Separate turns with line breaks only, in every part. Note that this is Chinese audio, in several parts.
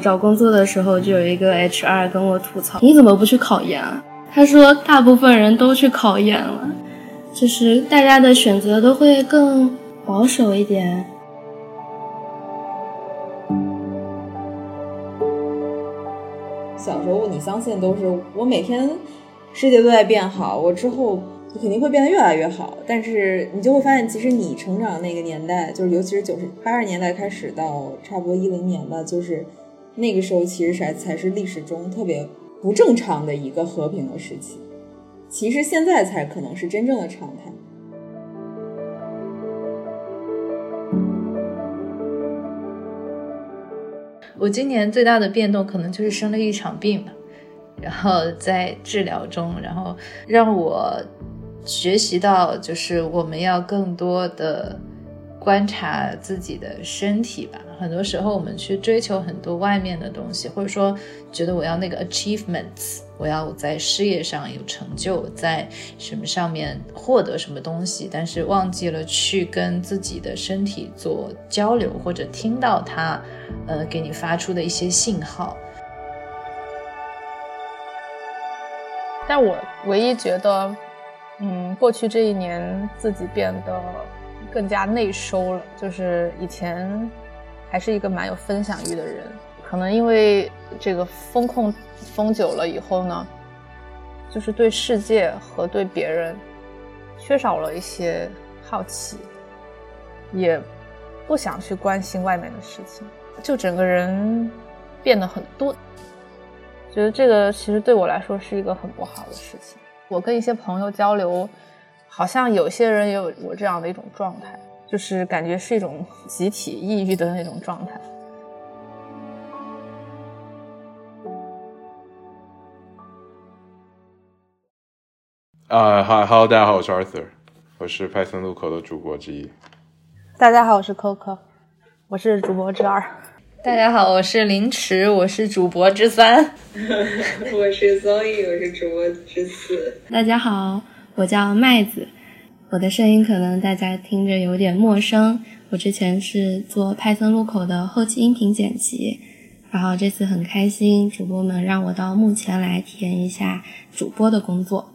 找工作的时候就有一个 HR 跟我吐槽：“你怎么不去考研啊？”他说：“大部分人都去考研了，就是大家的选择都会更保守一点。”
小时候你相信都是我每天世界都在变好，我之后。肯定会变得越来越好，但是你就会发现，其实你成长那个年代，就是尤其是九十八十年代开始到差不多一零年吧，就是那个时候其实才才是历史中特别不正常的一个和平的时期。其实现在才可能是真正的常态。
我今年最大的变动可能就是生了一场病吧，然后在治疗中，然后让我。学习到就是我们要更多的观察自己的身体吧。很多时候我们去追求很多外面的东西，或者说觉得我要那个 achievements，我要在事业上有成就，在什么上面获得什么东西，但是忘记了去跟自己的身体做交流，或者听到它，呃，给你发出的一些信号。
但我唯一觉得。嗯，过去这一年自己变得更加内收了，就是以前还是一个蛮有分享欲的人，可能因为这个风控封久了以后呢，就是对世界和对别人缺少了一些好奇，也不想去关心外面的事情，就整个人变得很钝，觉得这个其实对我来说是一个很不好的事情。我跟一些朋友交流，好像有些人也有我这样的一种状态，就是感觉是一种集体抑郁的那种状态。
啊，哈，Hello，大家好，我是 Arthur，我是派森路口的主播之一。
大家好，我是 Coco，我是主播之二。
大家好，我是凌迟，我是主播之三。
我是 Zoe，我是主播之四。
大家好，我叫麦子，我的声音可能大家听着有点陌生。我之前是做派森路口的后期音频剪辑，然后这次很开心，主播们让我到幕前来体验一下主播的工作。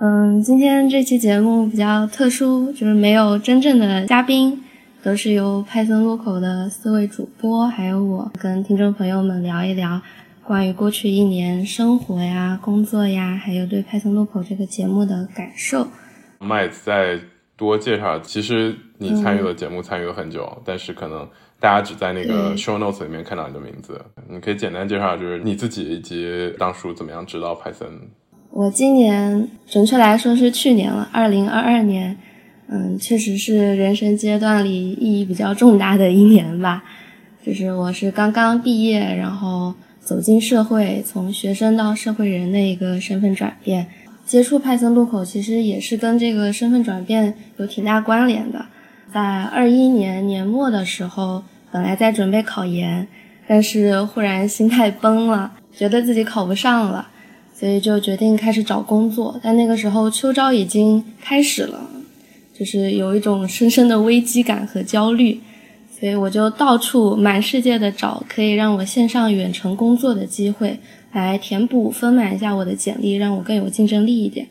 嗯，今天这期节目比较特殊，就是没有真正的嘉宾。都是由派森路口的四位主播，还有我跟听众朋友们聊一聊关于过去一年生活呀、工作呀，还有对 Python 录口这个节目的感受。
麦子再多介绍，其实你参与了节目，参与了很久，但是可能大家只在那个 show notes 里面看到你的名字。你可以简单介绍，就是你自己以及当初怎么样知道 Python。
我今年，准确来说是去年了，二零二二年。嗯，确实是人生阶段里意义比较重大的一年吧。就是我是刚刚毕业，然后走进社会，从学生到社会人的一个身份转变。接触派森路口，其实也是跟这个身份转变有挺大关联的。在二一年年末的时候，本来在准备考研，但是忽然心态崩了，觉得自己考不上了，所以就决定开始找工作。但那个时候秋招已经开始了。就是有一种深深的危机感和焦虑，所以我就到处满世界的找可以让我线上远程工作的机会，来填补丰满一下我的简历，让我更有竞争力一点。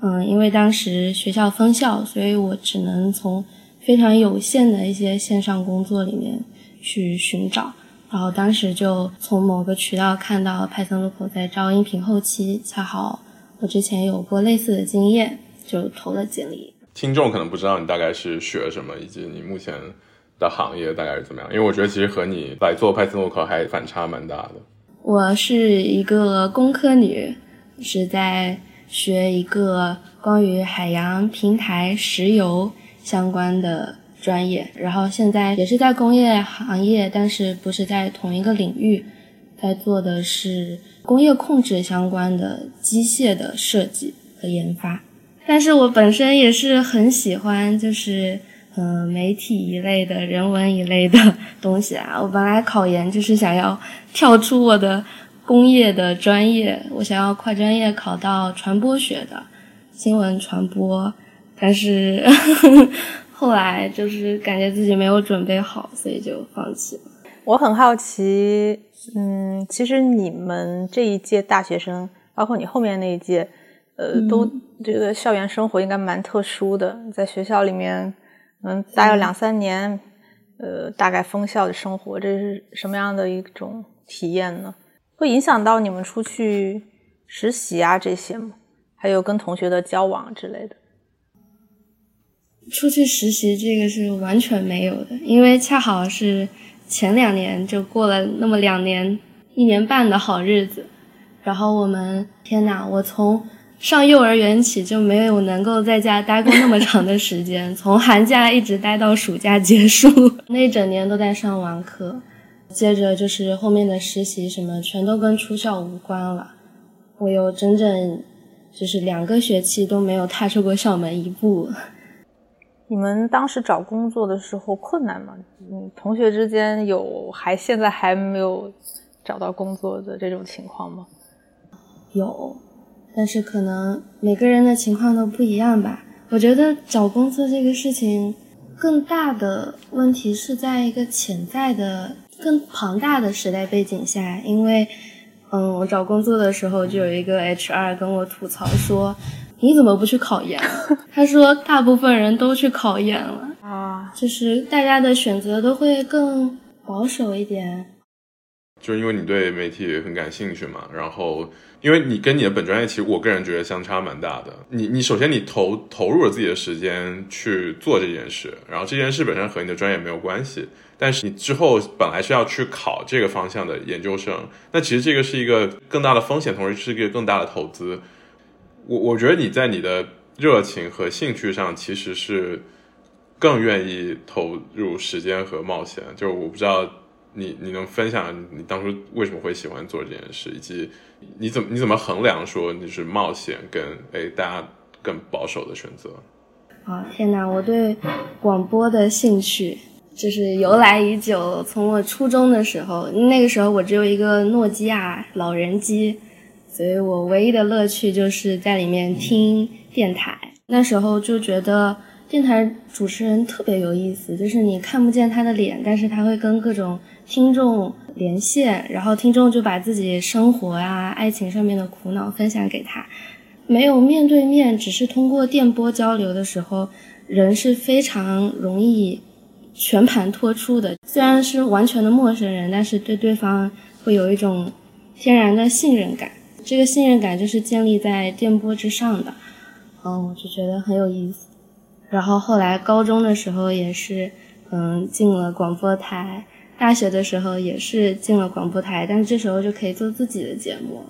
嗯，因为当时学校封校，所以我只能从非常有限的一些线上工作里面去寻找。然后当时就从某个渠道看到派森路口在招音频后期，恰好我之前有过类似的经验，就投了简历。
听众可能不知道你大概是学什么，以及你目前的行业大概是怎么样。因为我觉得其实和你来做派森路口还反差蛮大的。
我是一个工科女，是在学一个关于海洋平台石油相关的专业，然后现在也是在工业行业，但是不是在同一个领域，在做的是工业控制相关的机械的设计和研发。但是我本身也是很喜欢，就是嗯、呃媒体一类的、人文一类的东西啊。我本来考研就是想要跳出我的工业的专业，我想要跨专业考到传播学的新闻传播，但是 后来就是感觉自己没有准备好，所以就放弃了。
我很好奇，嗯，其实你们这一届大学生，包括你后面那一届，呃，都觉得校园生活应该蛮特殊的，在学校里面，嗯，待了两三年，呃，大概封校的生活，这是什么样的一种体验呢？会影响到你们出去实习啊这些吗？还有跟同学的交往之类的？
出去实习这个是完全没有的，因为恰好是前两年就过了那么两年一年半的好日子，然后我们天呐，我从上幼儿园起就没有能够在家待过那么长的时间，从寒假一直待到暑假结束，那一整年都在上网课，接着就是后面的实习什么全都跟出校无关了，我有整整就是两个学期都没有踏出过校门一步。
你们当时找工作的时候困难吗？嗯，同学之间有还现在还没有找到工作的这种情况吗？
有，但是可能每个人的情况都不一样吧。我觉得找工作这个事情，更大的问题是在一个潜在的、更庞大的时代背景下，因为，嗯，我找工作的时候就有一个 HR 跟我吐槽说。你怎么不去考研？他说大部分人都去考研了
啊，
就是大家的选择都会更保守一点。
就是因为你对媒体很感兴趣嘛，然后因为你跟你的本专业，其实我个人觉得相差蛮大的。你你首先你投投入了自己的时间去做这件事，然后这件事本身和你的专业没有关系，但是你之后本来是要去考这个方向的研究生，那其实这个是一个更大的风险，同时是一个更大的投资。我我觉得你在你的热情和兴趣上其实是更愿意投入时间和冒险。就我不知道你你能分享你当初为什么会喜欢做这件事，以及你怎么你怎么衡量说你是冒险跟哎大家更保守的选择？
啊天哪！我对广播的兴趣就是由来已久，从我初中的时候，那个时候我只有一个诺基亚老人机。所以我唯一的乐趣就是在里面听电台。那时候就觉得电台主持人特别有意思，就是你看不见他的脸，但是他会跟各种听众连线，然后听众就把自己生活啊、爱情上面的苦恼分享给他。没有面对面，只是通过电波交流的时候，人是非常容易全盘托出的。虽然是完全的陌生人，但是对对方会有一种天然的信任感。这个信任感就是建立在电波之上的，嗯，我就觉得很有意思。然后后来高中的时候也是，嗯，进了广播台；大学的时候也是进了广播台，但是这时候就可以做自己的节目。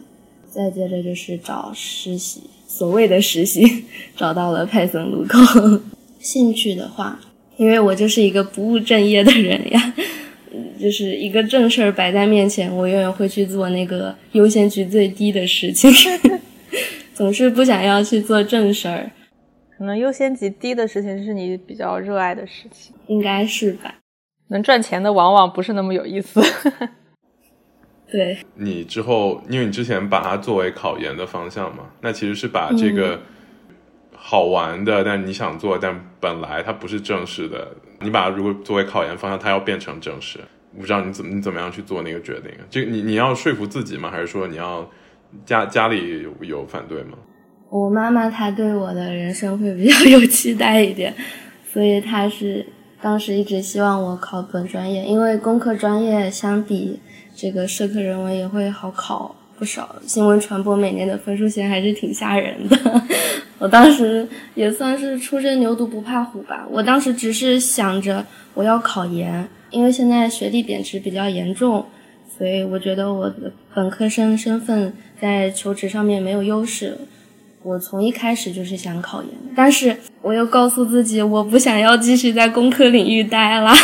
再接着就是找实习，所谓的实习找到了派森路口。兴趣的话，因为我就是一个不务正业的人呀。就是一个正事儿摆在面前，我永远会去做那个优先级最低的事情，总是不想要去做正事儿。
可能优先级低的事情是你比较热爱的事情，
应该是吧？
能赚钱的往往不是那么有意思。
对
你之后，因为你之前把它作为考研的方向嘛，那其实是把这个好玩的，但你想做，但本来它不是正式的，你把它如果作为考研方向，它要变成正式。我不知道你怎么你怎么样去做那个决定？这个你你要说服自己吗？还是说你要家家里有有反对吗？
我妈妈她对我的人生会比较有期待一点，所以她是当时一直希望我考本专业，因为工科专业相比这个社科人文也会好考不少。新闻传播每年的分数线还是挺吓人的。我当时也算是初生牛犊不怕虎吧，我当时只是想着我要考研。因为现在学历贬值比较严重，所以我觉得我的本科生身份在求职上面没有优势。我从一开始就是想考研，但是我又告诉自己，我不想要继续在工科领域待了。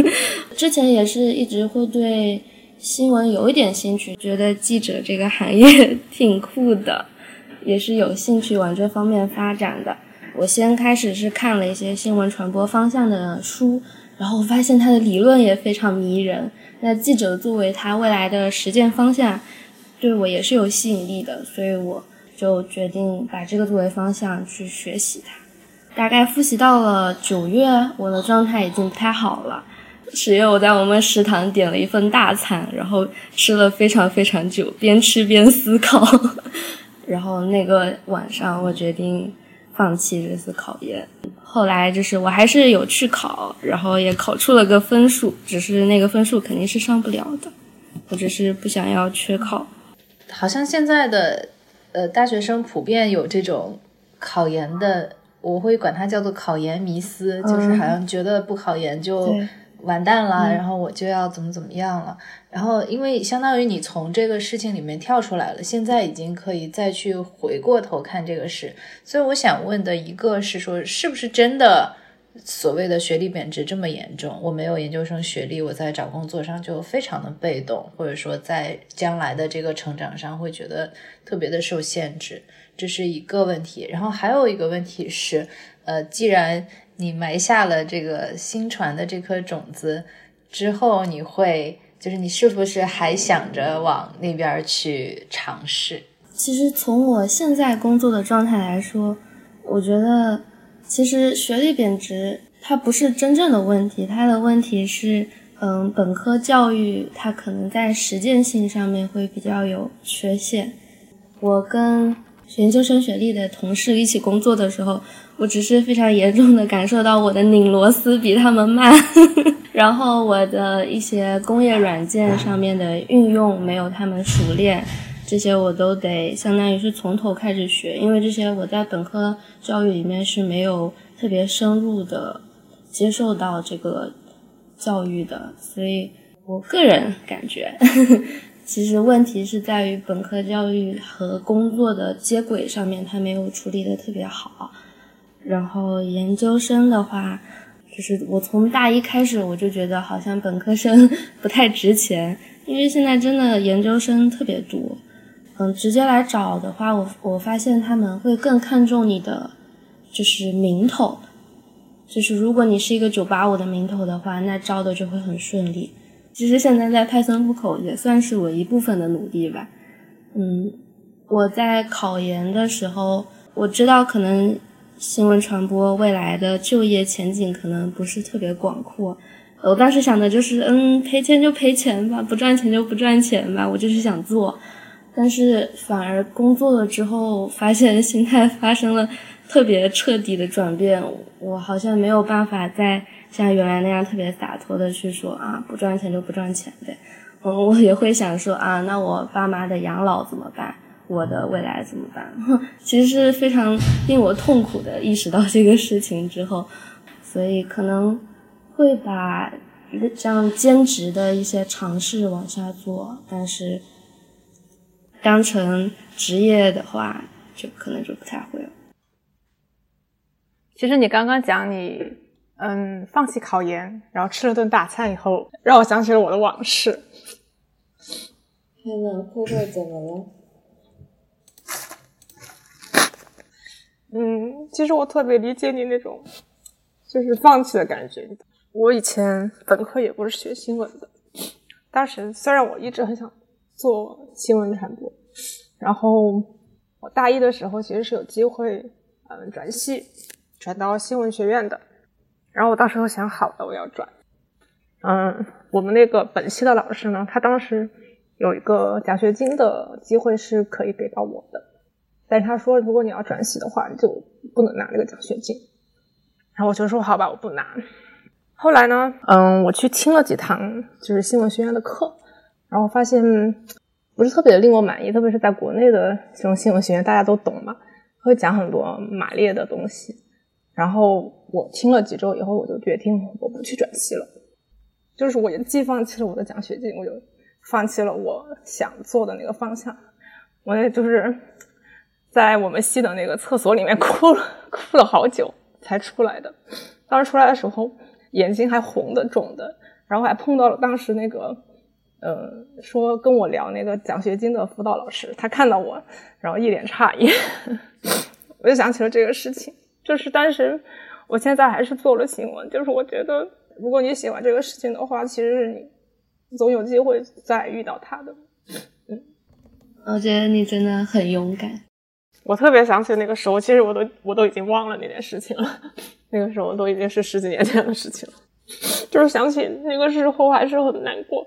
之前也是一直会对新闻有一点兴趣，觉得记者这个行业 挺酷的，也是有兴趣往这方面发展的。我先开始是看了一些新闻传播方向的书，然后发现它的理论也非常迷人。那记者作为他未来的实践方向，对我也是有吸引力的，所以我。就决定把这个作为方向去学习它。大概复习到了九月，我的状态已经不太好了。十月我在我们食堂点了一份大餐，然后吃了非常非常久，边吃边思考。然后那个晚上，我决定放弃这次考研。后来就是我还是有去考，然后也考出了个分数，只是那个分数肯定是上不了的。我只是不想要缺考。
好像现在的。呃，大学生普遍有这种考研的，我会管它叫做考研迷思，就是好像觉得不考研就完蛋了，然后我就要怎么怎么样了。然后，因为相当于你从这个事情里面跳出来了，现在已经可以再去回过头看这个事。所以，我想问的一个是说，是不是真的？所谓的学历贬值这么严重，我没有研究生学历，我在找工作上就非常的被动，或者说在将来的这个成长上会觉得特别的受限制，这是一个问题。然后还有一个问题是，呃，既然你埋下了这个新传的这颗种子之后，你会就是你是不是还想着往那边去尝试？
其实从我现在工作的状态来说，我觉得。其实学历贬值它不是真正的问题，它的问题是，嗯，本科教育它可能在实践性上面会比较有缺陷。我跟研究生学历的同事一起工作的时候，我只是非常严重的感受到我的拧螺丝比他们慢，然后我的一些工业软件上面的运用没有他们熟练。这些我都得相当于是从头开始学，因为这些我在本科教育里面是没有特别深入的接受到这个教育的，所以我个人感觉，其实问题是在于本科教育和工作的接轨上面，它没有处理的特别好。然后研究生的话，就是我从大一开始我就觉得好像本科生 不太值钱，因为现在真的研究生特别多。嗯，直接来找的话，我我发现他们会更看重你的，就是名头，就是如果你是一个九八五的名头的话，那招的就会很顺利。其实现在在派森路口也算是我一部分的努力吧。嗯，我在考研的时候，我知道可能新闻传播未来的就业前景可能不是特别广阔。我当时想的就是，嗯，赔钱就赔钱吧，不赚钱就不赚钱吧，我就是想做。但是反而工作了之后，发现 心态发生了特别彻底的转变。我好像没有办法再像原来那样特别洒脱的去说啊，不赚钱就不赚钱呗。嗯，我也会想说啊，那我爸妈的养老怎么办？我的未来怎么办？其实是非常令我痛苦的。意识到这个事情之后，所以可能会把这样兼职的一些尝试往下做，但是。当成职业的话，就可能就不太会了。
其实你刚刚讲你，嗯，放弃考研，然后吃了顿大餐以后，让我想起了我的往事。
天呐，慧慧怎么了？
嗯，其实我特别理解你那种，就是放弃的感觉。我以前本科也不是学新闻的，当时虽然我一直很想。做新闻传播，然后我大一的时候其实是有机会，嗯，转系转到新闻学院的。然后我当时候想好了我要转，嗯，我们那个本系的老师呢，他当时有一个奖学金的机会是可以给到我的，但是他说如果你要转系的话，你就不能拿那个奖学金。然后我就说好吧，我不拿。后来呢，嗯，我去听了几堂就是新闻学院的课。然后发现不是特别的令我满意，特别是在国内的这种新闻学院，大家都懂嘛，会讲很多马列的东西。然后我听了几周以后，我就决定我不去转系了，就是我也既放弃了我的奖学金，我就放弃了我想做的那个方向。我也就是在我们系的那个厕所里面 哭了，哭了好久才出来的。当时出来的时候，眼睛还红的、肿的，然后还碰到了当时那个，呃，说跟我聊那个奖学金的辅导老师，他看到我，然后一脸诧异，我就想起了这个事情。就是，当时我现在还是做了新闻。就是我觉得，如果你喜欢这个事情的话，其实你总有机会再遇到他的。
嗯，我觉得你真的很勇敢。
我特别想起那个时候，其实我都我都已经忘了那件事情了。那个时候都已经是十几年前的事情了，就是想起那个时候还是很难过。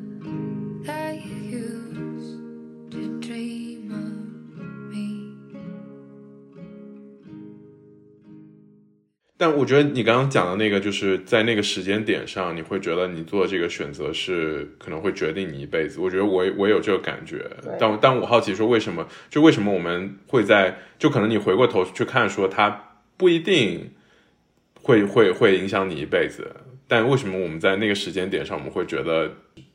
但
我觉得你刚刚讲的那个，就是在那个时间点上，你会觉得你做这个选择是可能会决定你一辈子。我觉得我我有这个感觉，但但我好奇说为什么？就为什么我们会在？就可能你回过头去看，说它不一定会会会影响你一辈子。但为什么我们在那个时间点上，我们会觉得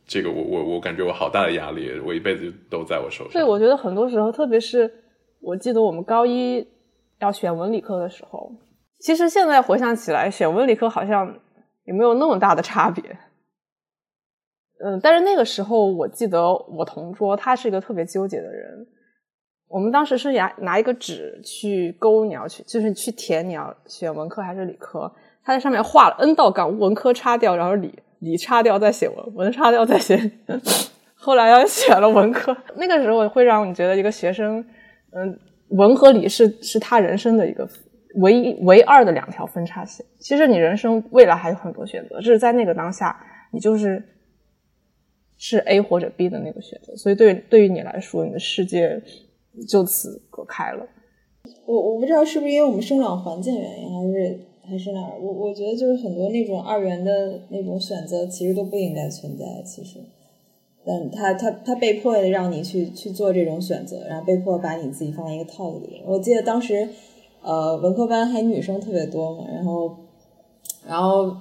这个我我我感觉我好大的压力，我一辈子都在我手上。
对，我觉得很多时候，特别是我记得我们高一要选文理科的时候。其实现在回想起来，选文理科好像也没有那么大的差别。嗯，但是那个时候我记得我同桌他是一个特别纠结的人。我们当时是拿拿一个纸去勾你要去，就是去填你要选文科还是理科。他在上面画了 n 道杠，文科擦掉，然后理理擦掉再写文，文擦掉再写。后来要选了文科，那个时候会让你觉得一个学生，嗯，文和理是是他人生的一个。唯一唯二的两条分叉线，其实你人生未来还有很多选择，只是在那个当下，你就是是 A 或者 B 的那个选择，所以对对于你来说，你的世界就此隔开了。
我我不知道是不是因为我们生长环境原因，还是还是哪儿？我我觉得就是很多那种二元的那种选择，其实都不应该存在。其实，但他他他被迫的让你去去做这种选择，然后被迫把你自己放在一个套子里。我记得当时。呃，文科班还女生特别多嘛，然后，然后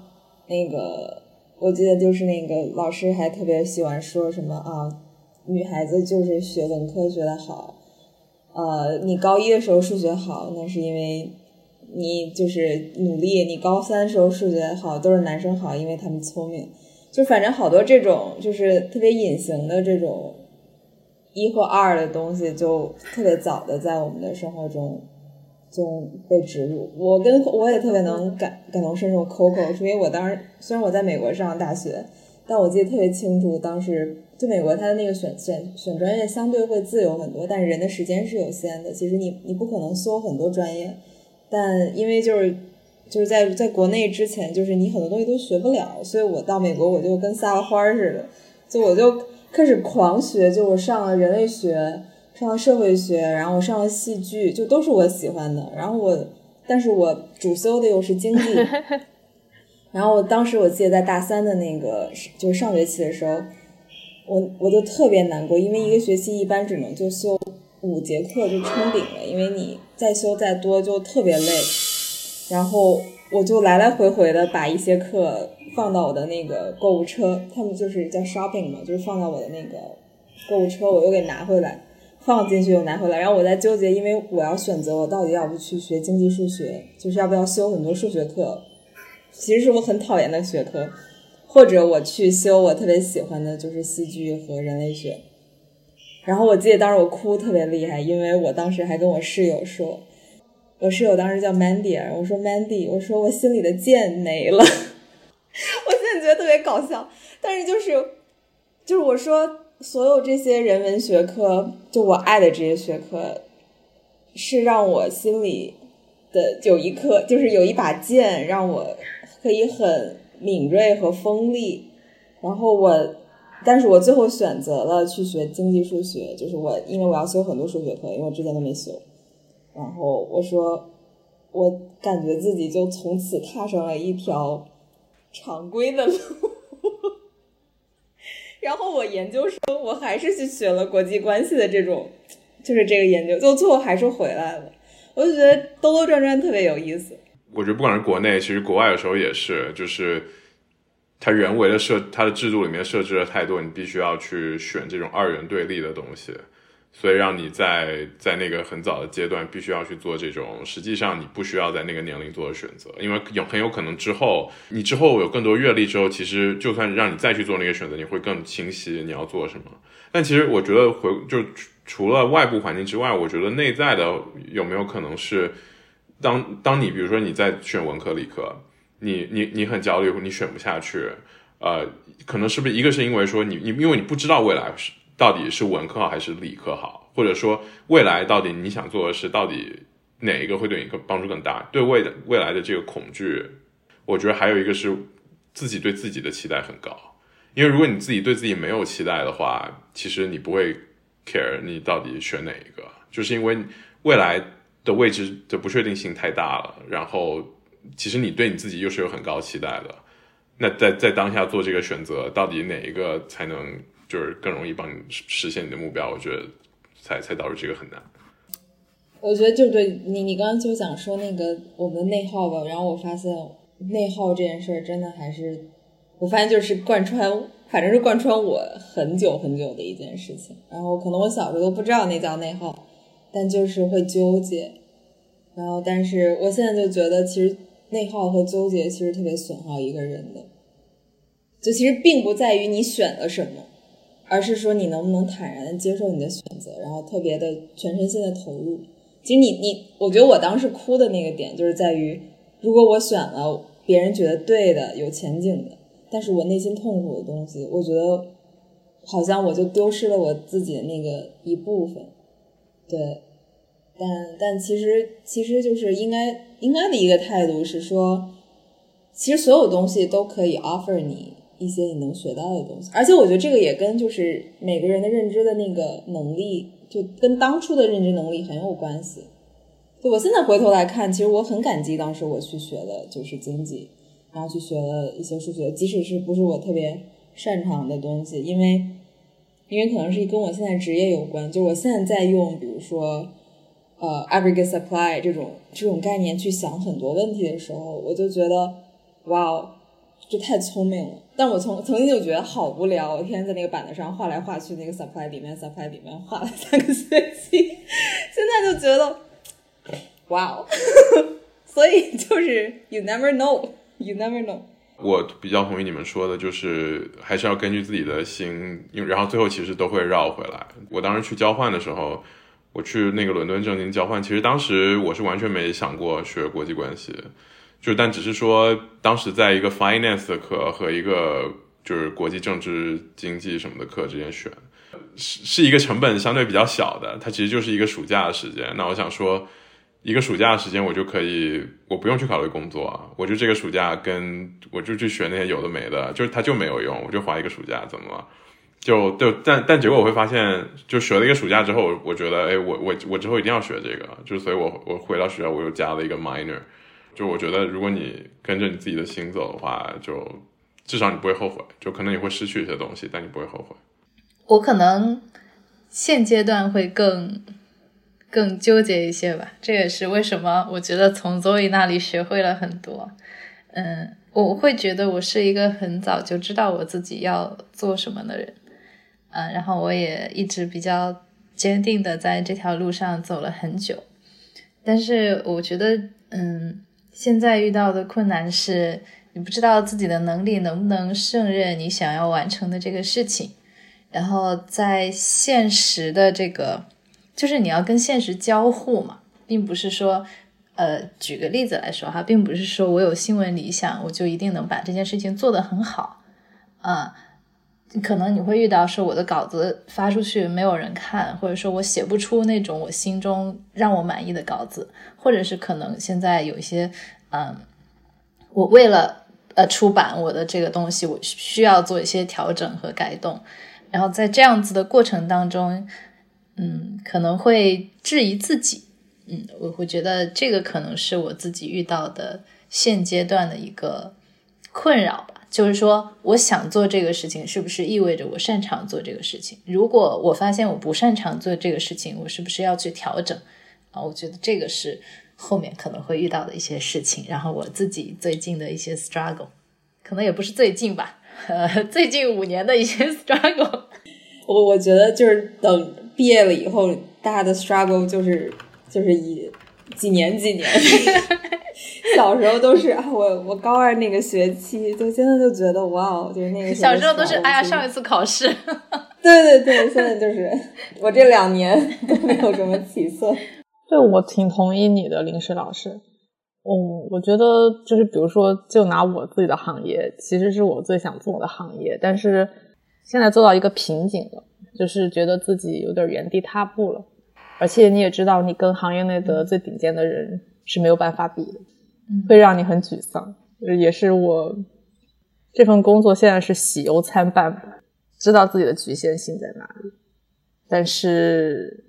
那个我记得就是那个老师还特别喜欢说什么啊，女孩子就是学文科学的好，呃，你高一的时候数学好，那是因为你就是努力，你高三的时候数学好，都是男生好，因为他们聪明，就反正好多这种就是特别隐形的这种一或二的东西，就特别早的在我们的生活中。就被植入，我跟我也特别能感感同身受。Coco，是因为我当时虽然我在美国上大学，但我记得特别清楚，当时就美国它的那个选选选专业相对会自由很多，但是人的时间是有限的。其实你你不可能修很多专业，但因为就是就是在在国内之前，就是你很多东西都学不了，所以我到美国我就跟撒了欢儿似的，就我就开始狂学，就我上了人类学。上了社会学，然后上了戏剧，就都是我喜欢的。然后我，但是我主修的又是经济。然后我当时我记得在大三的那个就是上学期的时候，我我就特别难过，因为一个学期一般只能就修五节课就冲顶了，因为你再修再多就特别累。然后我就来来回回的把一些课放到我的那个购物车，他们就是叫 shopping 嘛，就是放到我的那个购物车，我又给拿回来。放进去又拿回来，然后我在纠结，因为我要选择我到底要不去学经济数学，就是要不要修很多数学课，其实是我很讨厌的学科，或者我去修我特别喜欢的就是戏剧和人类学。然后我记得当时我哭特别厉害，因为我当时还跟我室友说，我室友当时叫 Mandy，我说 Mandy，我说我心里的剑没了，我现在觉得特别搞笑，但是就是就是我说。所有这些人文学科，就我爱的这些学科，是让我心里的有一颗，就是有一把剑，让我可以很敏锐和锋利。然后我，但是我最后选择了去学经济数学，就是我因为我要修很多数学课，因为我之前都没修。然后我说，我感觉自己就从此踏上了一条常规的路。然后我研究生，我还是去学了国际关系的这种，就是这个研究，就最后还是回来了。我就觉得兜兜转转特别有意思。
我觉得不管是国内，其实国外有时候也是，就是它人为的设，它的制度里面设置了太多，你必须要去选这种二元对立的东西。所以让你在在那个很早的阶段必须要去做这种，实际上你不需要在那个年龄做的选择，因为有很有可能之后你之后有更多阅历之后，其实就算让你再去做那个选择，你会更清晰你要做什么。但其实我觉得回就除了外部环境之外，我觉得内在的有没有可能是当当你比如说你在选文科理科，你你你很焦虑，你选不下去，呃，可能是不是一个是因为说你你因为你不知道未来是。到底是文科好还是理科好？或者说未来到底你想做的是到底哪一个会对你更帮助更大？对未的未来的这个恐惧，我觉得还有一个是自己对自己的期待很高。因为如果你自己对自己没有期待的话，其实你不会 care 你到底选哪一个，就是因为未来的未知的不确定性太大了。然后其实你对你自己又是有很高期待的，那在在当下做这个选择，到底哪一个才能？就是更容易帮你实现你的目标，我觉得才才导致这个很难。
我觉得就对你，你刚刚就想说那个我们的内耗吧，然后我发现内耗这件事儿真的还是，我发现就是贯穿，反正是贯穿我很久很久的一件事情。然后可能我小时候都不知道那叫内耗，但就是会纠结。然后，但是我现在就觉得，其实内耗和纠结其实特别损耗一个人的，就其实并不在于你选了什么。而是说你能不能坦然的接受你的选择，然后特别的全身心的投入。其实你你，我觉得我当时哭的那个点就是在于，如果我选了别人觉得对的、有前景的，但是我内心痛苦的东西，我觉得好像我就丢失了我自己的那个一部分。对，但但其实其实就是应该应该的一个态度是说，其实所有东西都可以 offer 你。一些你能学到的东西，而且我觉得这个也跟就是每个人的认知的那个能力，就跟当初的认知能力很有关系。就我现在回头来看，其实我很感激当时我去学的就是经济，然后去学了一些数学，即使是不是我特别擅长的东西，因为因为可能是跟我现在职业有关。就我现在在用，比如说呃 aggregate supply 这种这种概念去想很多问题的时候，我就觉得哇。这太聪明了，但我从曾经就觉得好无聊，我天天在那个板子上画来画去，那个 supply 里面 supply 里面画了三个学期，现在就觉得，哇哦，所以就是 you never know，you never know。
我比较同意你们说的，就是还是要根据自己的心，然后最后其实都会绕回来。我当时去交换的时候，我去那个伦敦正经交换，其实当时我是完全没想过学国际关系。就但只是说，当时在一个 finance 的课和一个就是国际政治经济什么的课之间选，是是一个成本相对比较小的，它其实就是一个暑假的时间。那我想说，一个暑假的时间我就可以，我不用去考虑工作，我就这个暑假跟我就去学那些有的没的，就是它就没有用，我就花一个暑假，怎么了？就就但但结果我会发现，就学了一个暑假之后，我觉得，哎，我我我之后一定要学这个，就所以我我回到学校我又加了一个 minor。就我觉得，如果你跟着你自己的心走的话，就至少你不会后悔。就可能你会失去一些东西，但你不会后悔。
我可能现阶段会更更纠结一些吧。这也是为什么我觉得从 Zoe 那里学会了很多。嗯，我会觉得我是一个很早就知道我自己要做什么的人。嗯，然后我也一直比较坚定的在这条路上走了很久。但是我觉得，嗯。现在遇到的困难是你不知道自己的能力能不能胜任你想要完成的这个事情，然后在现实的这个，就是你要跟现实交互嘛，并不是说，呃，举个例子来说哈，并不是说我有新闻理想，我就一定能把这件事情做得很好，啊，可能你会遇到说我的稿子发出去没有人看，或者说我写不出那种我心中让我满意的稿子。或者是可能现在有一些，嗯，我为了呃出版我的这个东西，我需要做一些调整和改动，然后在这样子的过程当中，嗯，可能会质疑自己，嗯，我会觉得这个可能是我自己遇到的现阶段的一个困扰吧。就是说，我想做这个事情，是不是意味着我擅长做这个事情？如果我发现我不擅长做这个事情，我是不是要去调整？啊，我觉得这个是后面可能会遇到的一些事情。然后我自己最近的一些 struggle，可能也不是最近吧，呃，最近五年的一些 struggle。
我我觉得就是等毕业了以后，大家的 struggle 就是就是以几年几年。小时候都是啊，我我高二那个学期，就现在就觉得哇哦，就是那个
小时候都是哎呀，上一次考试。
对对对，现在就是我这两年都没有什么起色。
对，我挺同意你的，临时老师。嗯，我觉得就是比如说，就拿我自己的行业，其实是我最想做的行业，但是现在做到一个瓶颈了，就是觉得自己有点原地踏步了。而且你也知道，你跟行业内的最顶尖的人是没有办法比的。会让你很沮丧，也是我这份工作现在是喜忧参半，知道自己的局限性在哪里，但是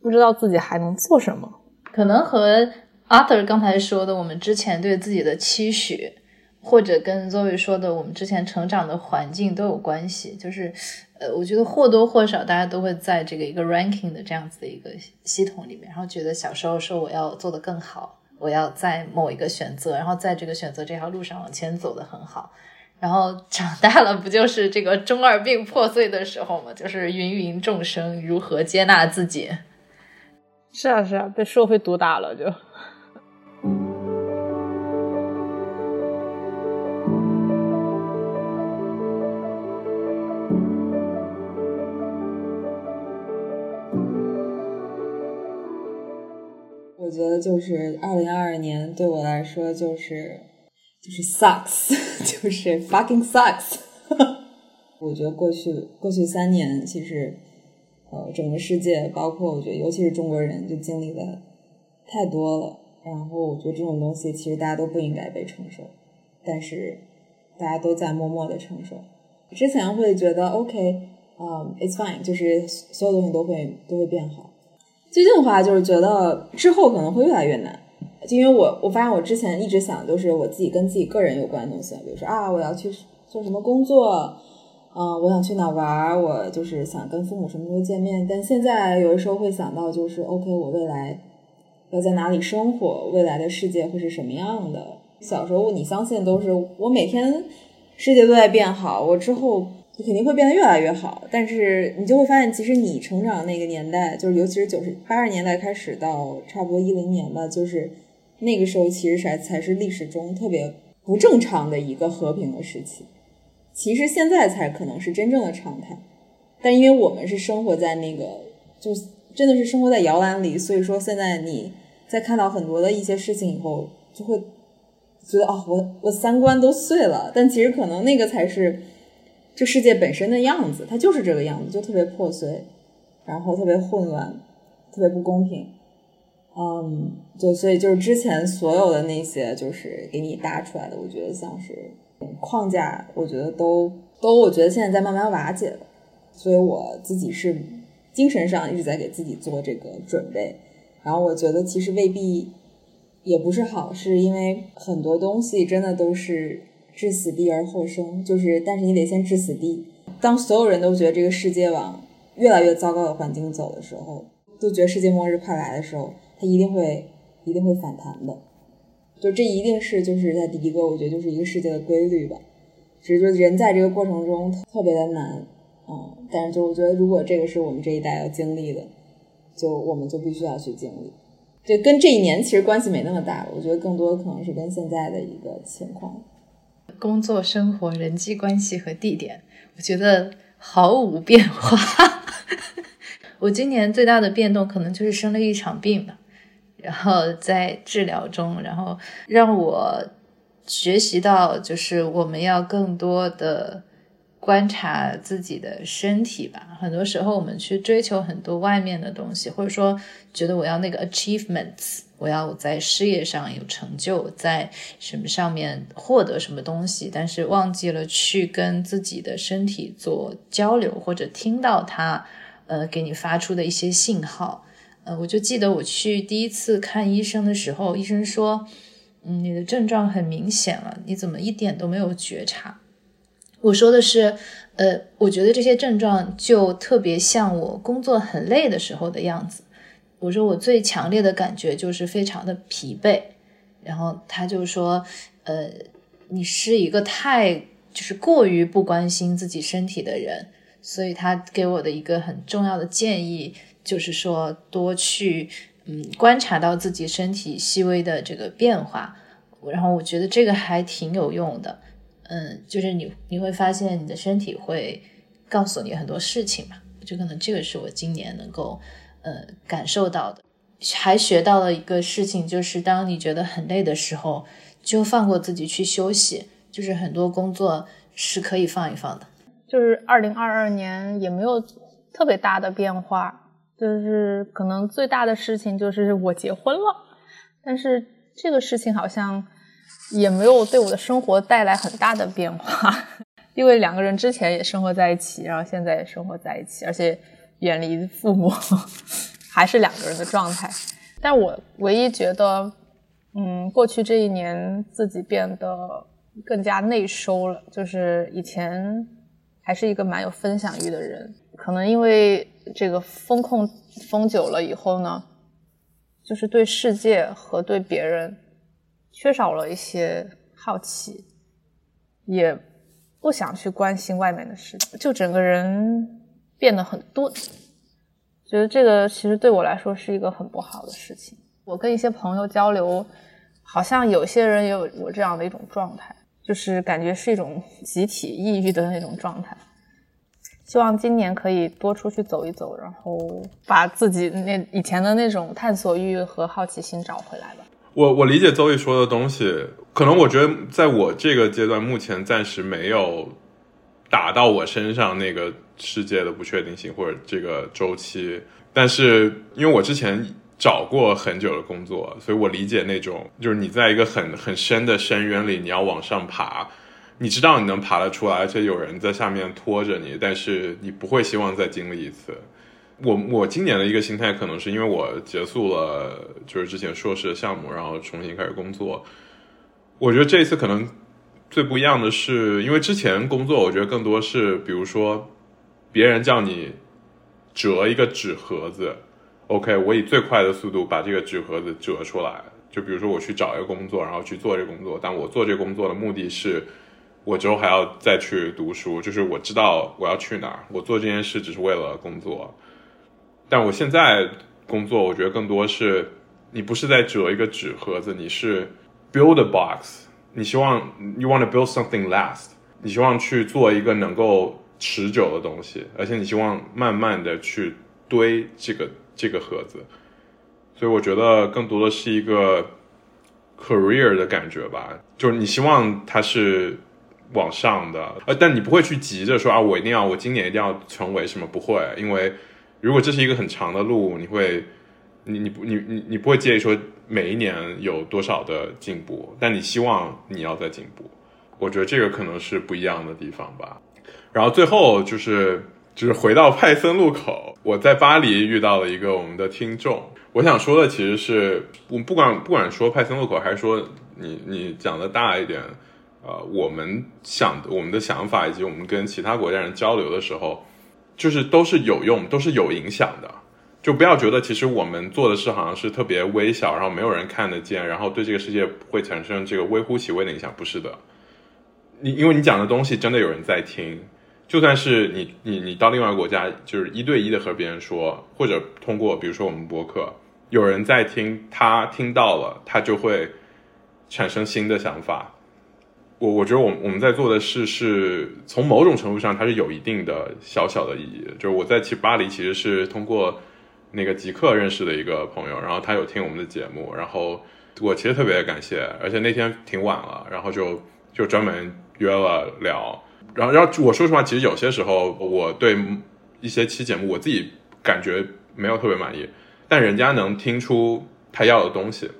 不知道自己还能做什么。
可能和 Arthur 刚才说的，我们之前对自己的期许，或者跟 Zoe 说的我们之前成长的环境都有关系。就是，呃，我觉得或多或少大家都会在这个一个 ranking 的这样子的一个系统里面，然后觉得小时候说我要做得更好。我要在某一个选择，然后在这个选择这条路上往前走的很好，然后长大了不就是这个中二病破碎的时候吗？就是芸芸众生如何接纳自己？
是啊是啊，被社会毒打了就。
就是二零二二年对我来说就是就是 sucks，就是 fucking sucks。我觉得过去过去三年，其实呃整个世界，包括我觉得尤其是中国人，就经历了太多了。然后我觉得这种东西其实大家都不应该被承受，但是大家都在默默的承受。之前会觉得 OK，嗯，it's fine，就是所有东西都会都会变好。最近的话，就是觉得之后可能会越来越难，就因为我我发现我之前一直想都是我自己跟自己个人有关的东西，比如说啊，我要去做什么工作，嗯，我想去哪玩，我就是想跟父母什么时候见面。但现在有的时候会想到，就是 OK，我未来要在哪里生活，未来的世界会是什么样的？小时候你相信都是我每天世界都在变好，我之后。你肯定会变得越来越好，但是你就会发现，其实你成长那个年代，就是尤其是九十八十年代开始到差不多一零年吧，就是那个时候其实才才是历史中特别不正常的一个和平的时期。其实现在才可能是真正的常态，但因为我们是生活在那个，就真的是生活在摇篮里，所以说现在你在看到很多的一些事情以后，就会觉得哦，我我三观都碎了。但其实可能那个才是。这世界本身的样子，它就是这个样子，就特别破碎，然后特别混乱，特别不公平。嗯，就所以就是之前所有的那些，就是给你搭出来的，我觉得像是框架，我觉得都都，我觉得现在在慢慢瓦解了。所以我自己是精神上一直在给自己做这个准备。然后我觉得其实未必也不是好事，因为很多东西真的都是。置死地而后生，就是，但是你得先置死地。当所有人都觉得这个世界往越来越糟糕的环境走的时候，都觉得世界末日快来的时候，它一定会一定会反弹的。就这一定是就是在第一个，我觉得就是一个世界的规律吧。只是就人在这个过程中特别的难，嗯，但是就我觉得如果这个是我们这一代要经历的，就我们就必须要去经历。就跟这一年其实关系没那么大，我觉得更多可能是跟现在的一个情况。
工作、生活、人际关系和地点，我觉得毫无变化。我今年最大的变动可能就是生了一场病吧，然后在治疗中，然后让我学习到，就是我们要更多的观察自己的身体吧。很多时候，我们去追求很多外面的东西，或者说觉得我要那个 achievements。我要在事业上有成就，在什么上面获得什么东西，但是忘记了去跟自己的身体做交流，或者听到它，呃，给你发出的一些信号，呃，我就记得我去第一次看医生的时候，医生说，嗯，你的症状很明显了，你怎么一点都没有觉察？我说的是，呃，我觉得这些症状就特别像我工作很累的时候的样子。我说我最强烈的感觉就是非常的疲惫。然后他就说，呃，你是一个太就是过于不关心自己身体的人，所以他给我的一个很重要的建议就是说，多去嗯观察到自己身体细微的这个变化。然后我觉得这个还挺有用的。嗯，就是你你会发现你的身体会告诉你很多事情嘛，就可能这个是我今年能够呃感受到的，还学到了一个事情，就是当你觉得很累的时候，就放过自己去休息，就是很多工作是可以放一放的。
就是二零二二年也没有特别大的变化，就是可能最大的事情就是我结婚了，但是这个事情好像。也没有对我的生活带来很大的变化，因为两个人之前也生活在一起，然后现在也生活在一起，而且远离父母，还是两个人的状态。但我唯一觉得，嗯，过去这一年自己变得更加内收了，就是以前还是一个蛮有分享欲的人，可能因为这个风控封久了以后呢，就是对世界和对别人。缺少了一些好奇，也不想去关心外面的事，就整个人变得很钝。觉得这个其实对我来说是一个很不好的事情。我跟一些朋友交流，好像有些人也有我这样的一种状态，就是感觉是一种集体抑郁的那种状态。希望今年可以多出去走一走，然后把自己那以前的那种探索欲和好奇心找回来吧。
我我理解周易说的东西，可能我觉得在我这个阶段，目前暂时没有打到我身上那个世界的不确定性或者这个周期。但是因为我之前找过很久的工作，所以我理解那种就是你在一个很很深的深渊里，你要往上爬，你知道你能爬得出来，而且有人在下面拖着你，但是你不会希望再经历一次。我我今年的一个心态，可能是因为我结束了就是之前硕士的项目，然后重新开始工作。我觉得这一次可能最不一样的是，因为之前工作，我觉得更多是比如说别人叫你折一个纸盒子，OK，我以最快的速度把这个纸盒子折出来。就比如说我去找一个工作，然后去做这个工作，但我做这个工作的目的是，我之后还要再去读书，就是我知道我要去哪儿，我做这件事只是为了工作。但我现在工作，我觉得更多是，你不是在折一个纸盒子，你是 build a box。你希望 you want to build something last。你希望去做一个能够持久的东西，而且你希望慢慢的去堆这个这个盒子。所以我觉得更多的是一个 career 的感觉吧，就是你希望它是往上的，呃，但你不会去急着说啊，我一定要，我今年一定要成为什么，不会，因为。如果这是一个很长的路，你会，你你不你你你不会介意说每一年有多少的进步，但你希望你要在进步。我觉得这个可能是不一样的地方吧。然后最后就是就是回到派森路口，我在巴黎遇到了一个我们的听众。我想说的其实是，我不管不管说派森路口，还是说你你讲的大一点，呃，我们想我们的想法以及我们跟其他国家人交流的时候。就是都是有用，都是有影响的，就不要觉得其实我们做的事好像是特别微小，然后没有人看得见，然后对这个世界会产生这个微乎其微的影响，不是的。你因为你讲的东西真的有人在听，就算是你你你到另外一个国家，就是一对一的和别人说，或者通过比如说我们播客，有人在听，他听到了，他就会产生新的想法。我我觉得我我们在做的事是从某种程度上它是有一定的小小的意义。就是我在其巴黎其实是通过那个极客认识的一个朋友，然后他有听我们的节目，然后我其实特别感谢，而且那天挺晚了，然后就就专门约了聊。然后然后我说实话，其实有些时候我对一些期节目我自己感觉没有特别满意，但人家能听出他要的东西，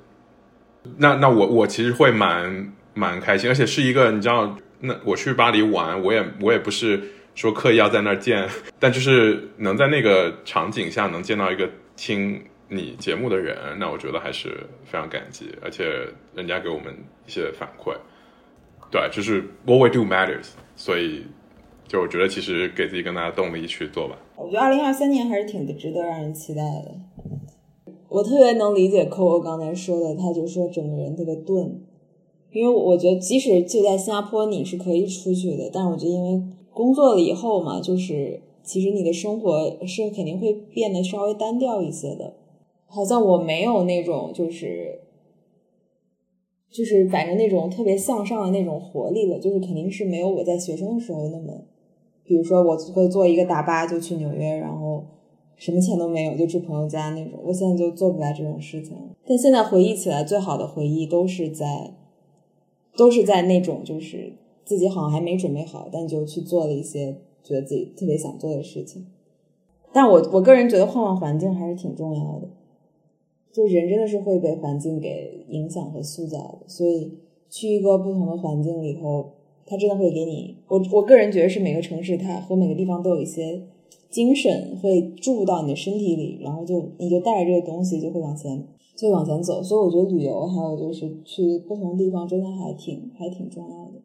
那那我我其实会蛮。蛮开心，而且是一个你知道，那我去巴黎玩，我也我也不是说刻意要在那儿见，但就是能在那个场景下能见到一个听你节目的人，那我觉得还是非常感激，而且人家给我们一些反馈，对，就是 what we do matters，所以就我觉得其实给自己更大的动力去做吧。
我觉得二零二三年还是挺值得让人期待的。我特别能理解 Coco 刚才说的，他就说整个人特别钝，因为我觉得即使就在新加坡你是可以出去的，但我觉得因为工作了以后嘛，就是其实你的生活是肯定会变得稍微单调一些的。好像我没有那种就是就是反正那种特别向上的那种活力了，就是肯定是没有我在学生的时候那么，比如说我会坐一个大巴就去纽约，然后。什么钱都没有，就住朋友家那种。我现在就做不来这种事情。但现在回忆起来，最好的回忆都是在，都是在那种就是自己好像还没准备好，但就去做了一些觉得自己特别想做的事情。但我我个人觉得换换环境还是挺重要的，就人真的是会被环境给影响和塑造的。所以去一个不同的环境里头，它真的会给你。我我个人觉得是每个城市它和每个地方都有一些。精神会注入到你的身体里，然后就你就带着这个东西就会往前，就往前走。所以我觉得旅游还有就是去不同地方，真的还挺还挺重要的。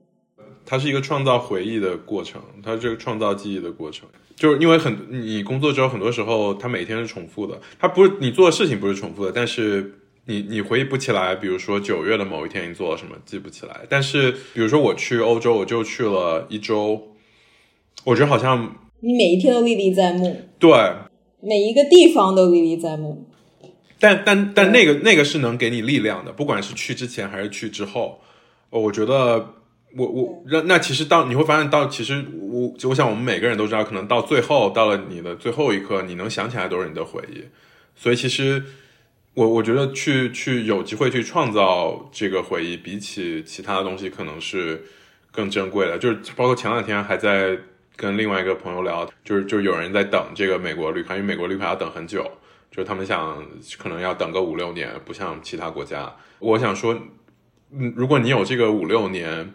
它是一个创造回忆的过程，它这个创造记忆的过程，就是因为很你工作之后，很多时候它每天是重复的，它不是你做的事情不是重复的，但是你你回忆不起来，比如说九月的某一天你做了什么，记不起来。但是比如说我去欧洲，我就去了一周，我觉得好像。
你每一天都历历在目，
对，
每一个地方都历历在目。
但但但那个那个是能给你力量的，不管是去之前还是去之后。我觉得我我那那其实到你会发现到其实我我想我们每个人都知道，可能到最后到了你的最后一刻，你能想起来都是你的回忆。所以其实我我觉得去去有机会去创造这个回忆，比起其他的东西可能是更珍贵的。就是包括前两天还在。跟另外一个朋友聊，就是就是有人在等这个美国绿卡，因为美国绿卡要等很久，就是他们想可能要等个五六年，不像其他国家。我想说，嗯，如果你有这个五六年，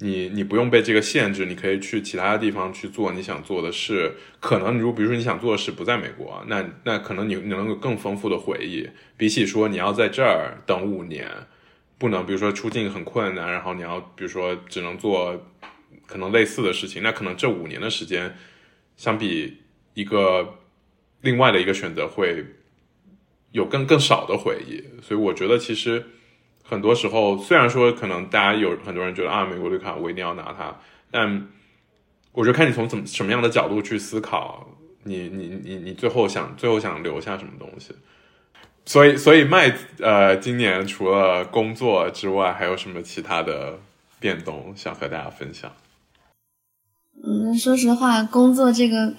你你不用被这个限制，你可以去其他的地方去做你想做的事。可能你如比如说你想做的事不在美国，那那可能你你能有更丰富的回忆，比起说你要在这儿等五年，不能比如说出境很困难，然后你要比如说只能做。可能类似的事情，那可能这五年的时间，相比一个另外的一个选择，会有更更少的回忆。所以我觉得，其实很多时候，虽然说可能大家有很多人觉得啊，美国绿卡我一定要拿它，但我觉得看你从怎么什么样的角度去思考，你你你你最后想最后想留下什么东西。所以所以麦呃，今年除了工作之外，还有什么其他的变动想和大家分享？
嗯，说实话，工作这个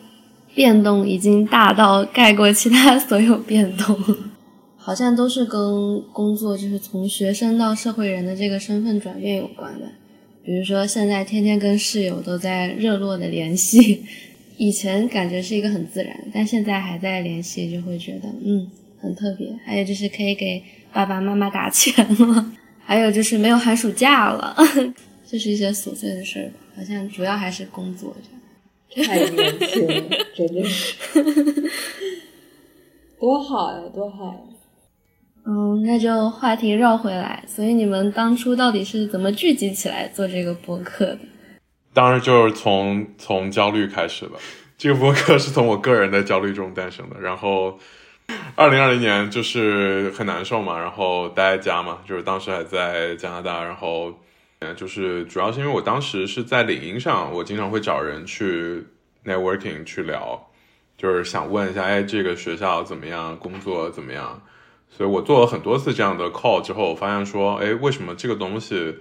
变动已经大到盖过其他所有变动，好像都是跟工作就是从学生到社会人的这个身份转变有关的。比如说，现在天天跟室友都在热络的联系，以前感觉是一个很自然，但现在还在联系，就会觉得嗯很特别。还有就是可以给爸爸妈妈打钱了，还有就是没有寒暑假了，就是一些琐碎的事儿。好像主要还是工作，
太年轻了，真的是，多好呀，多好呀！
嗯，那就话题绕回来，所以你们当初到底是怎么聚集起来做这个播客的？
当然就是从从焦虑开始了。这个播客是从我个人的焦虑中诞生的。然后，二零二零年就是很难受嘛，然后待在家嘛，就是当时还在加拿大，然后。就是主要是因为我当时是在领英上，我经常会找人去 networking 去聊，就是想问一下，哎，这个学校怎么样，工作怎么样？所以我做了很多次这样的 call 之后，我发现说，哎，为什么这个东西，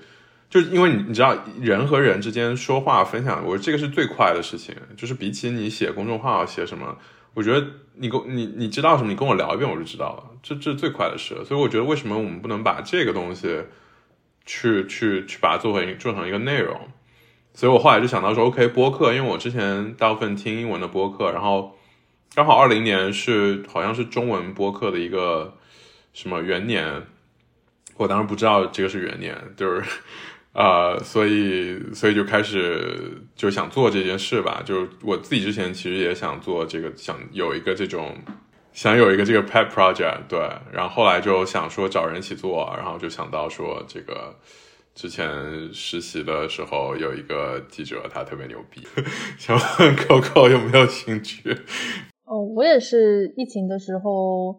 就因为你你知道，人和人之间说话分享，我这个是最快的事情，就是比起你写公众号写什么，我觉得你跟你你知道什么，你跟我聊一遍我就知道了，这这最快的事。所以我觉得为什么我们不能把这个东西。去去去把它做回做成一个内容，所以我后来就想到说，OK，播客，因为我之前大部分听英文的播客，然后刚好二零年是好像是中文播客的一个什么元年，我当时不知道这个是元年，就是呃，所以所以就开始就想做这件事吧，就是我自己之前其实也想做这个，想有一个这种想有一个这个 pet project，对，然后后来就想说找人一起做，然后就想到说这个之前实习的时候有一个记者，他特别牛逼，想问 Coco 有没有兴趣？
哦，我也是疫情的时候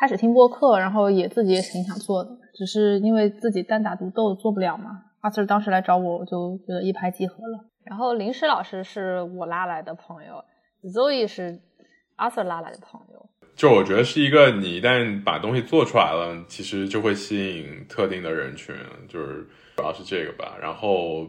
开始听播客，然后也自己也挺想做的，只是因为自己单打独斗做不了嘛。阿 Sir 当时来找我，我就觉得一拍即合了。然后临时老师是我拉来的朋友，Zoe 是阿 Sir 拉来的朋友。
就我觉得是一个，你一旦把东西做出来了，其实就会吸引特定的人群，就是主要是这个吧。然后，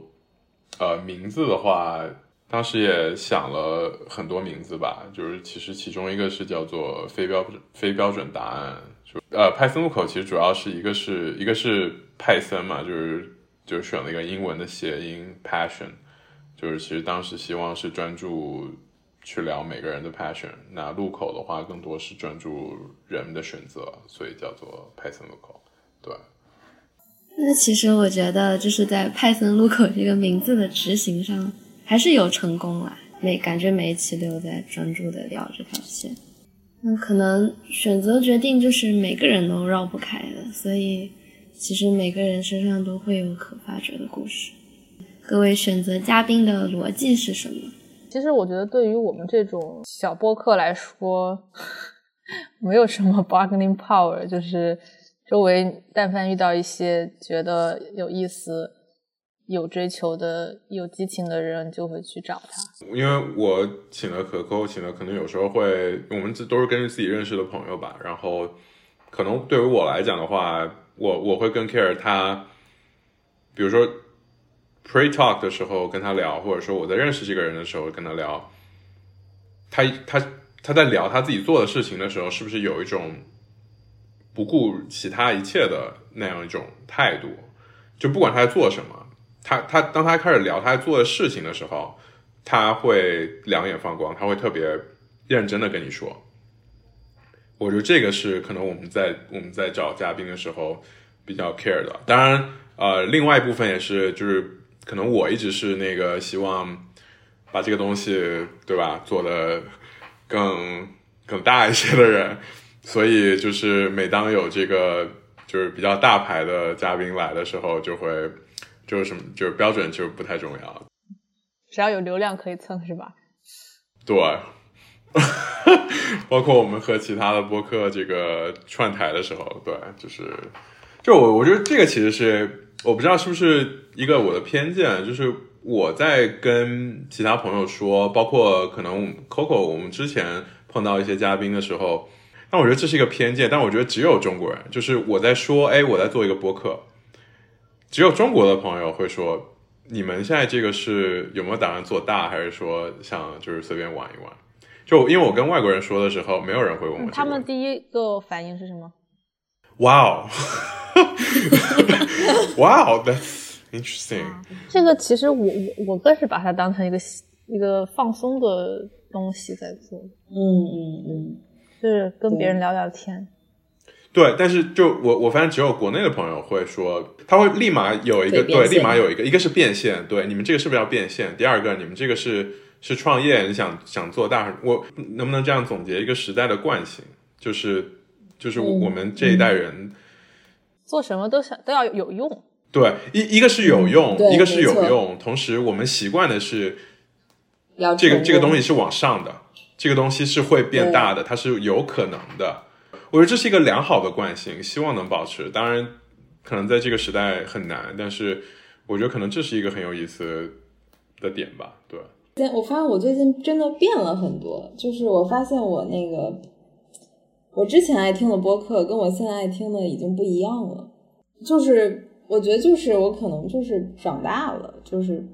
呃，名字的话，当时也想了很多名字吧，就是其实其中一个是叫做非标准非标准答案，就呃派森路口其实主要是一个是一个是派森嘛，就是就是选了一个英文的谐音 passion，就是其实当时希望是专注。去聊每个人的 passion，那路口的话更多是专注人的选择，所以叫做派森路口。对。
那其实我觉得就是在派森路口这个名字的执行上还是有成功了，每感觉每一期都有在专注的聊这条线。那可能选择决定就是每个人都绕不开的，所以其实每个人身上都会有可发掘的故事。各位选择嘉宾的逻辑是什么？
其实我觉得，对于我们这种小播客来说，没有什么 bargaining power。就是周围但凡遇到一些觉得有意思、有追求的、有激情的人，就会去找他。
因为我请了可可，请了可能有时候会，我们这都是根据自己认识的朋友吧。然后，可能对于我来讲的话，我我会更 care 他，比如说。Pre talk 的时候跟他聊，或者说我在认识这个人的时候跟他聊，他他他在聊他自己做的事情的时候，是不是有一种不顾其他一切的那样一种态度？就不管他在做什么，他他当他开始聊他做的事情的时候，他会两眼放光，他会特别认真的跟你说。我觉得这个是可能我们在我们在找嘉宾的时候比较 care 的。当然，呃，另外一部分也是就是。可能我一直是那个希望把这个东西，对吧，做的更更大一些的人，所以就是每当有这个就是比较大牌的嘉宾来的时候，就会就是什么就是标准就不太重要，
只要有流量可以蹭 是吧？
对，包括我们和其他的播客这个串台的时候，对，就是就我我觉得这个其实是。我不知道是不是一个我的偏见，就是我在跟其他朋友说，包括可能 Coco，我们之前碰到一些嘉宾的时候，但我觉得这是一个偏见，但我觉得只有中国人，就是我在说，哎，我在做一个播客，只有中国的朋友会说，你们现在这个是有没有打算做大，还是说想就是随便玩一玩？就因为我跟外国人说的时候，没有人会问我。
他们第一个反应是什么？
哇哦 Wow, that's interesting.
这个其实我我我更是把它当成一个一个放松的东西在做。
嗯嗯嗯，
就是跟别人聊聊天。
对，但是就我我发现只有国内的朋友会说，他会立马有一个对，立马有一个，一个是变现，对，你们这个是不是要变现？第二个，你们这个是是创业，你想想做大，我能不能这样总结一个时代的惯性？就是就是我们这一代人。
做什么都想都要有用，
对一一个是有用，一个是有用，同时我们习惯的是，这个这个东西是往上的，这个东西是会变大的，它是有可能的。我觉得这是一个良好的惯性，希望能保持。当然，可能在这个时代很难，但是我觉得可能这是一个很有意思的点吧。对，
我发现我最近真的变了很多，就是我发现我那个。我之前爱听的播客跟我现在爱听的已经不一样了，就是我觉得就是我可能就是长大了，就是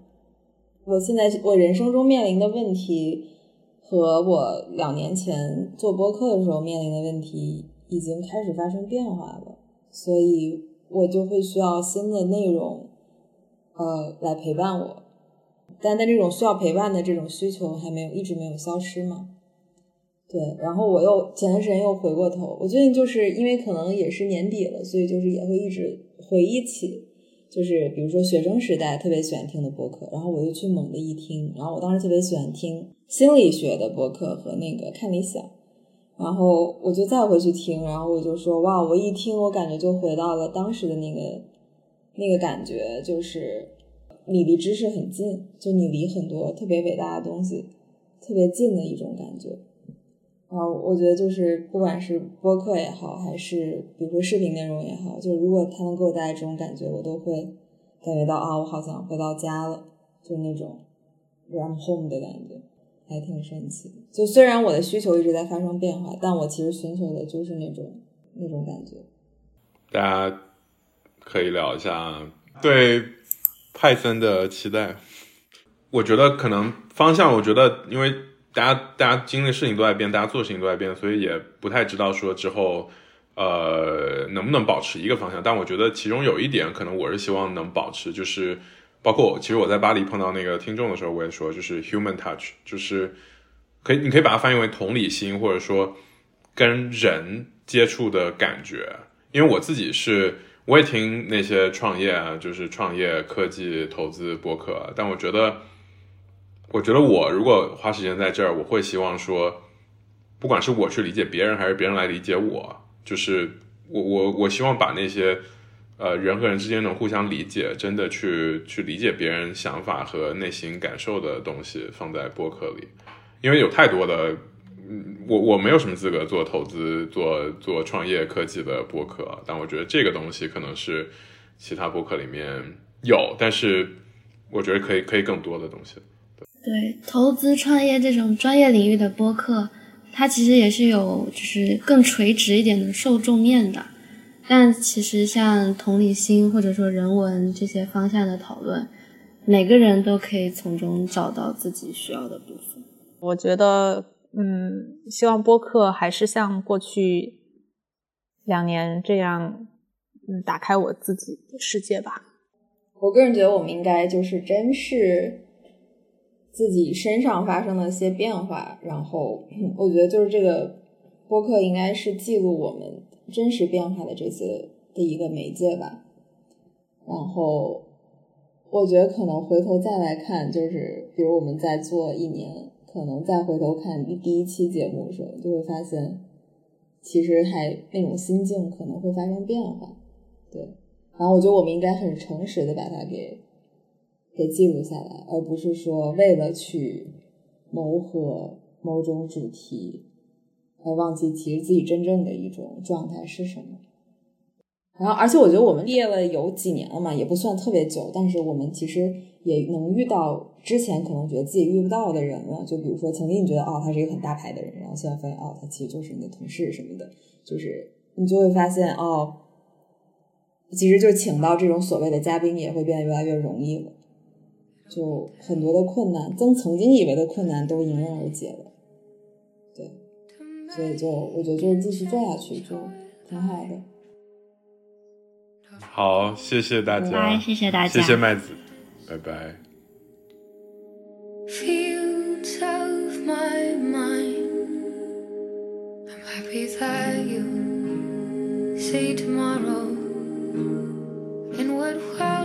我现在我人生中面临的问题和我两年前做播客的时候面临的问题已经开始发生变化了，所以我就会需要新的内容，呃，来陪伴我，但在这种需要陪伴的这种需求还没有一直没有消失吗？对，然后我又前段时间又回过头，我最近就是因为可能也是年底了，所以就是也会一直回忆起，就是比如说学生时代特别喜欢听的播客，然后我又去猛的一听，然后我当时特别喜欢听心理学的播客和那个看理想，然后我就再回去听，然后我就说哇，我一听我感觉就回到了当时的那个那个感觉，就是你离知识很近，就你离很多特别伟大的东西特别近的一种感觉。然后我觉得就是不管是播客也好，还是比如说视频内容也好，就是如果它能给我带来这种感觉，我都会感觉到啊，我好像回到家了，就是那种 I'm home 的感觉。还挺神奇，就虽然我的需求一直在发生变化，但我其实寻求的就是那种那种感觉。
大家可以聊一下对派森的期待。我觉得可能方向，我觉得因为大家大家经历事情都在变，大家做事情都在变，所以也不太知道说之后呃能不能保持一个方向。但我觉得其中有一点，可能我是希望能保持，就是。包括我其实我在巴黎碰到那个听众的时候，我也说，就是 human touch，就是可以，你可以把它翻译为同理心，或者说跟人接触的感觉。因为我自己是，我也听那些创业啊，就是创业、科技、投资、博客，但我觉得，我觉得我如果花时间在这儿，我会希望说，不管是我去理解别人，还是别人来理解我，就是我我我希望把那些。呃，人和人之间能互相理解，真的去去理解别人想法和内心感受的东西放在播客里，因为有太多的，嗯，我我没有什么资格做投资、做做创业科技的播客，但我觉得这个东西可能是其他播客里面有，但是我觉得可以可以更多的东西。
对，投资创业这种专业领域的播客，它其实也是有就是更垂直一点的受众面的。但其实像同理心或者说人文这些方向的讨论，每个人都可以从中找到自己需要的部分。
我觉得，嗯，希望播客还是像过去两年这样，嗯，打开我自己的世界吧。
我个人觉得，我们应该就是珍视自己身上发生的一些变化，然后我觉得就是这个播客应该是记录我们。真实变化的这些的一个媒介吧，然后我觉得可能回头再来看，就是比如我们在做一年，可能再回头看第一期节目的时候，就会发现，其实还那种心境可能会发生变化，对。然后我觉得我们应该很诚实的把它给给记录下来，而不是说为了去谋合某种主题。而忘记其实自己真正的一种状态是什么。然后，而且我觉得我们毕业了有几年了嘛，也不算特别久，但是我们其实也能遇到之前可能觉得自己遇不到的人了。就比如说，曾经你觉得哦，他是一个很大牌的人，然后现在发现哦，他其实就是你的同事什么的，就是你就会发现哦，其实就请到这种所谓的嘉宾也会变得越来越容易了。就很多的困难曾曾经以为的困难都迎刃而解了。对所以就我觉得就是继续做下去就挺好的
好谢谢大家
谢谢大家
谢谢麦子拜拜。Feels of my mind i'm happy that you tomorrow. What